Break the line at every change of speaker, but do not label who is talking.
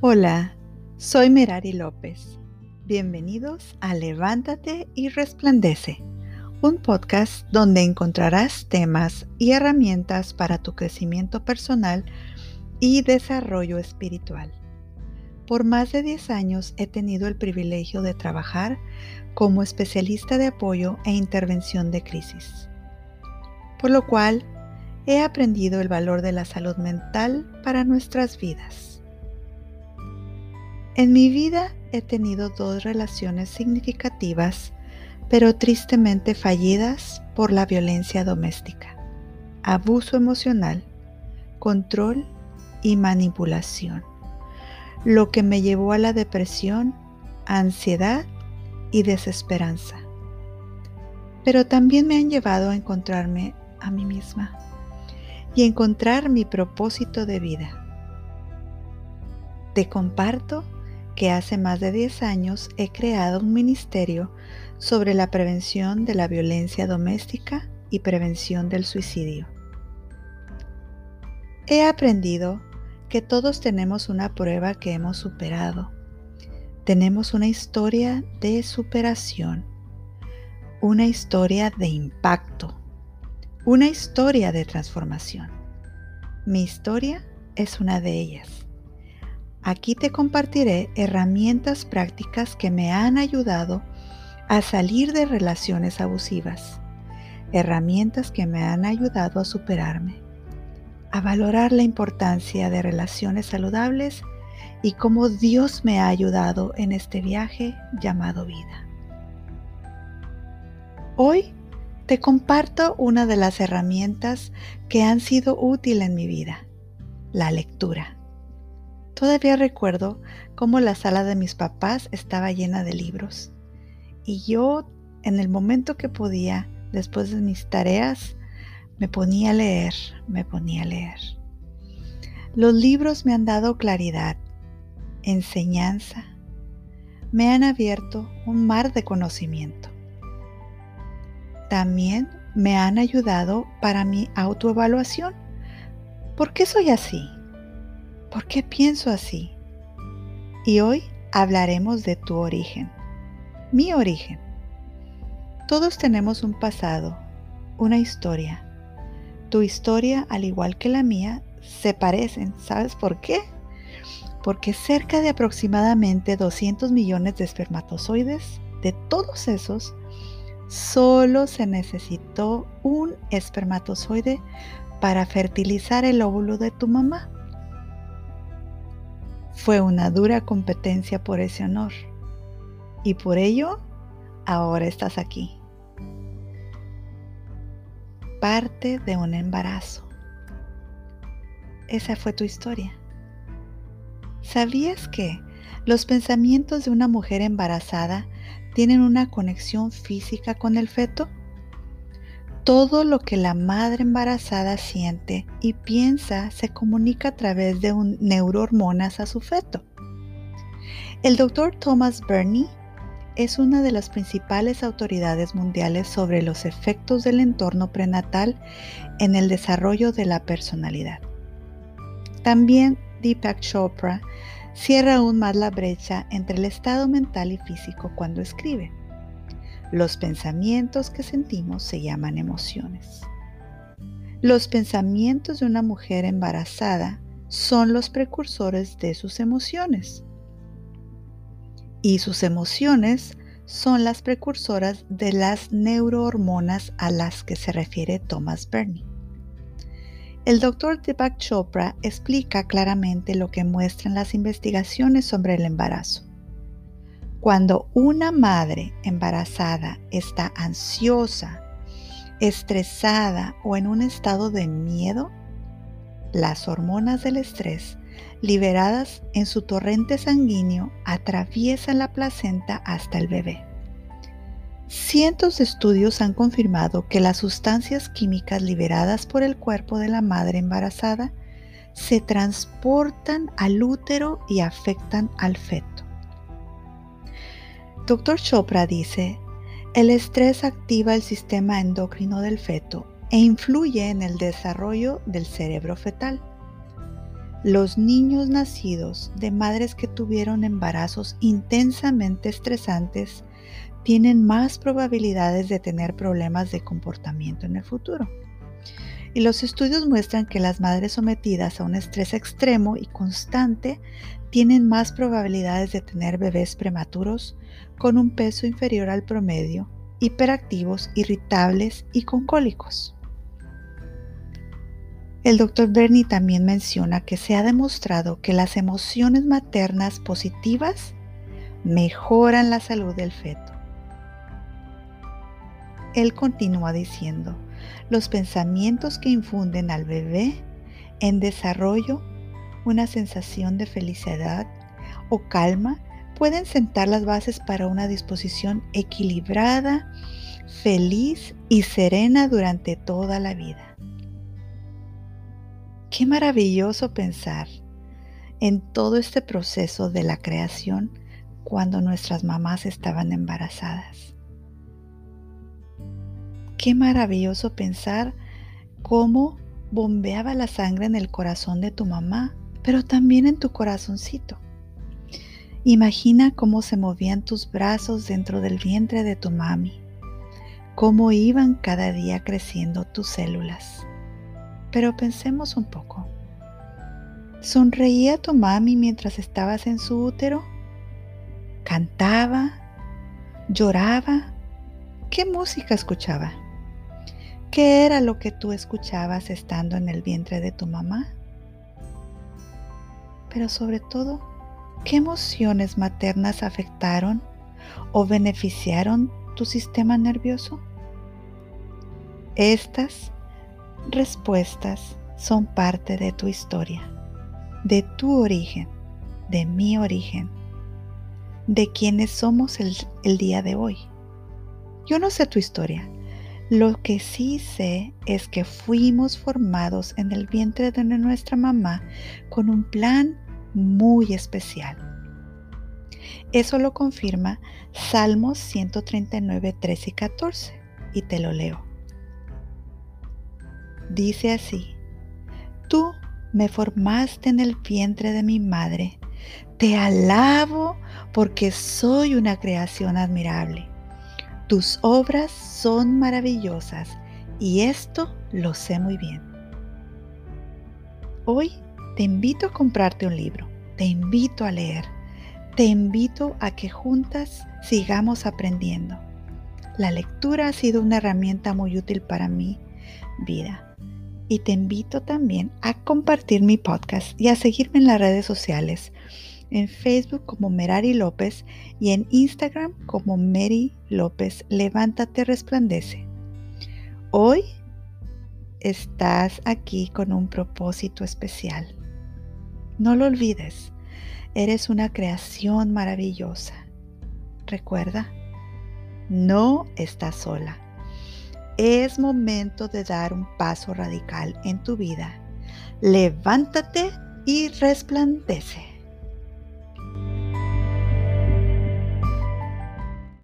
Hola, soy Merari López. Bienvenidos a Levántate y Resplandece, un podcast donde encontrarás temas y herramientas para tu crecimiento personal y desarrollo espiritual. Por más de 10 años he tenido el privilegio de trabajar como especialista de apoyo e intervención de crisis, por lo cual he aprendido el valor de la salud mental para nuestras vidas. En mi vida he tenido dos relaciones significativas, pero tristemente fallidas por la violencia doméstica, abuso emocional, control y manipulación, lo que me llevó a la depresión, ansiedad y desesperanza. Pero también me han llevado a encontrarme a mí misma y encontrar mi propósito de vida. Te comparto que hace más de 10 años he creado un ministerio sobre la prevención de la violencia doméstica y prevención del suicidio. He aprendido que todos tenemos una prueba que hemos superado. Tenemos una historia de superación, una historia de impacto, una historia de transformación. Mi historia es una de ellas. Aquí te compartiré herramientas prácticas que me han ayudado a salir de relaciones abusivas, herramientas que me han ayudado a superarme, a valorar la importancia de relaciones saludables y cómo Dios me ha ayudado en este viaje llamado vida. Hoy te comparto una de las herramientas que han sido útiles en mi vida, la lectura. Todavía recuerdo cómo la sala de mis papás estaba llena de libros y yo en el momento que podía, después de mis tareas, me ponía a leer, me ponía a leer. Los libros me han dado claridad, enseñanza, me han abierto un mar de conocimiento. También me han ayudado para mi autoevaluación. ¿Por qué soy así? ¿Por qué pienso así? Y hoy hablaremos de tu origen, mi origen. Todos tenemos un pasado, una historia. Tu historia, al igual que la mía, se parecen. ¿Sabes por qué? Porque cerca de aproximadamente 200 millones de espermatozoides, de todos esos, solo se necesitó un espermatozoide para fertilizar el óvulo de tu mamá. Fue una dura competencia por ese honor. Y por ello, ahora estás aquí. Parte de un embarazo. Esa fue tu historia. ¿Sabías que los pensamientos de una mujer embarazada tienen una conexión física con el feto? Todo lo que la madre embarazada siente y piensa se comunica a través de neurohormonas a su feto. El doctor Thomas Burney es una de las principales autoridades mundiales sobre los efectos del entorno prenatal en el desarrollo de la personalidad. También Deepak Chopra cierra aún más la brecha entre el estado mental y físico cuando escribe. Los pensamientos que sentimos se llaman emociones. Los pensamientos de una mujer embarazada son los precursores de sus emociones. Y sus emociones son las precursoras de las neurohormonas a las que se refiere Thomas Burney. El doctor Deepak Chopra explica claramente lo que muestran las investigaciones sobre el embarazo. Cuando una madre embarazada está ansiosa, estresada o en un estado de miedo, las hormonas del estrés liberadas en su torrente sanguíneo atraviesan la placenta hasta el bebé. Cientos de estudios han confirmado que las sustancias químicas liberadas por el cuerpo de la madre embarazada se transportan al útero y afectan al feto. Dr. Chopra dice, el estrés activa el sistema endocrino del feto e influye en el desarrollo del cerebro fetal. Los niños nacidos de madres que tuvieron embarazos intensamente estresantes tienen más probabilidades de tener problemas de comportamiento en el futuro. Y los estudios muestran que las madres sometidas a un estrés extremo y constante tienen más probabilidades de tener bebés prematuros con un peso inferior al promedio, hiperactivos, irritables y con cólicos. El doctor Bernie también menciona que se ha demostrado que las emociones maternas positivas mejoran la salud del feto. Él continúa diciendo, los pensamientos que infunden al bebé en desarrollo una sensación de felicidad o calma pueden sentar las bases para una disposición equilibrada, feliz y serena durante toda la vida. Qué maravilloso pensar en todo este proceso de la creación cuando nuestras mamás estaban embarazadas. Qué maravilloso pensar cómo bombeaba la sangre en el corazón de tu mamá, pero también en tu corazoncito. Imagina cómo se movían tus brazos dentro del vientre de tu mami, cómo iban cada día creciendo tus células pero pensemos un poco. ¿Sonreía tu mami mientras estabas en su útero? ¿Cantaba? ¿Lloraba? ¿Qué música escuchaba? ¿Qué era lo que tú escuchabas estando en el vientre de tu mamá? Pero sobre todo, ¿qué emociones maternas afectaron o beneficiaron tu sistema nervioso? Estas respuestas son parte de tu historia, de tu origen, de mi origen, de quienes somos el, día de hoy. Yo no sé tu historia. Lo que sí sé es que fuimos formados en el vientre de nuestra mamá con un plan muy especial. Eso lo confirma Salmos 139, 13 y 14, y te lo leo. Dice así, tú me formaste en el vientre de mi madre, te alabo porque soy una creación admirable. Tus obras son maravillosas y esto lo sé muy bien. Hoy te invito a comprarte un libro, te invito a leer, te invito a que juntas sigamos aprendiendo. La lectura ha sido una herramienta muy útil para mi vida y te invito también a compartir mi podcast y a seguirme en las redes sociales, en Facebook como Merari López y en Instagram como Mary López. Levántate, resplandece. Hoy estás aquí con un propósito especial. No lo olvides, eres una creación maravillosa. Recuerda, no estás sola es momento de dar un paso radical en tu vida. Levántate y resplandece.